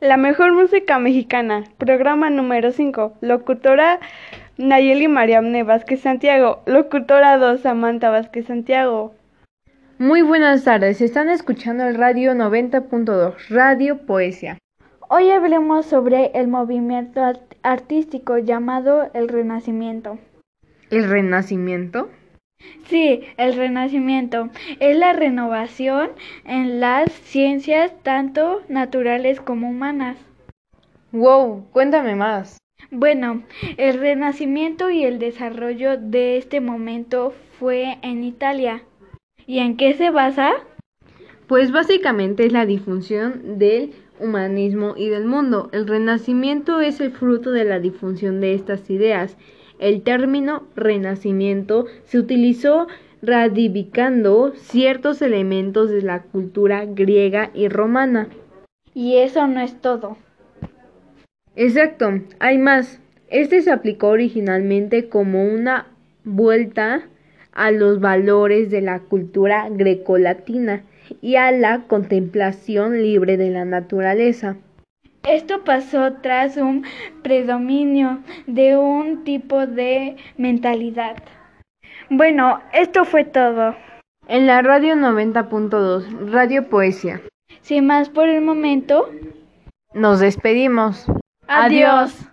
La mejor música mexicana, programa número 5, locutora Nayeli Mariamne Vázquez Santiago, locutora 2 Samantha Vázquez Santiago. Muy buenas tardes, están escuchando el radio 90.2, Radio Poesía. Hoy hablemos sobre el movimiento artístico llamado el Renacimiento. ¿El Renacimiento? Sí, el renacimiento es la renovación en las ciencias tanto naturales como humanas. Wow, cuéntame más. Bueno, el renacimiento y el desarrollo de este momento fue en Italia. ¿Y en qué se basa? Pues básicamente es la difusión del humanismo y del mundo. El renacimiento es el fruto de la difusión de estas ideas el término renacimiento se utilizó ratificando ciertos elementos de la cultura griega y romana. Y eso no es todo. Exacto, hay más. Este se aplicó originalmente como una vuelta a los valores de la cultura grecolatina y a la contemplación libre de la naturaleza. Esto pasó tras un predominio de un tipo de mentalidad. Bueno, esto fue todo. En la radio 90.2, Radio Poesía. Sin más por el momento, nos despedimos. Adiós.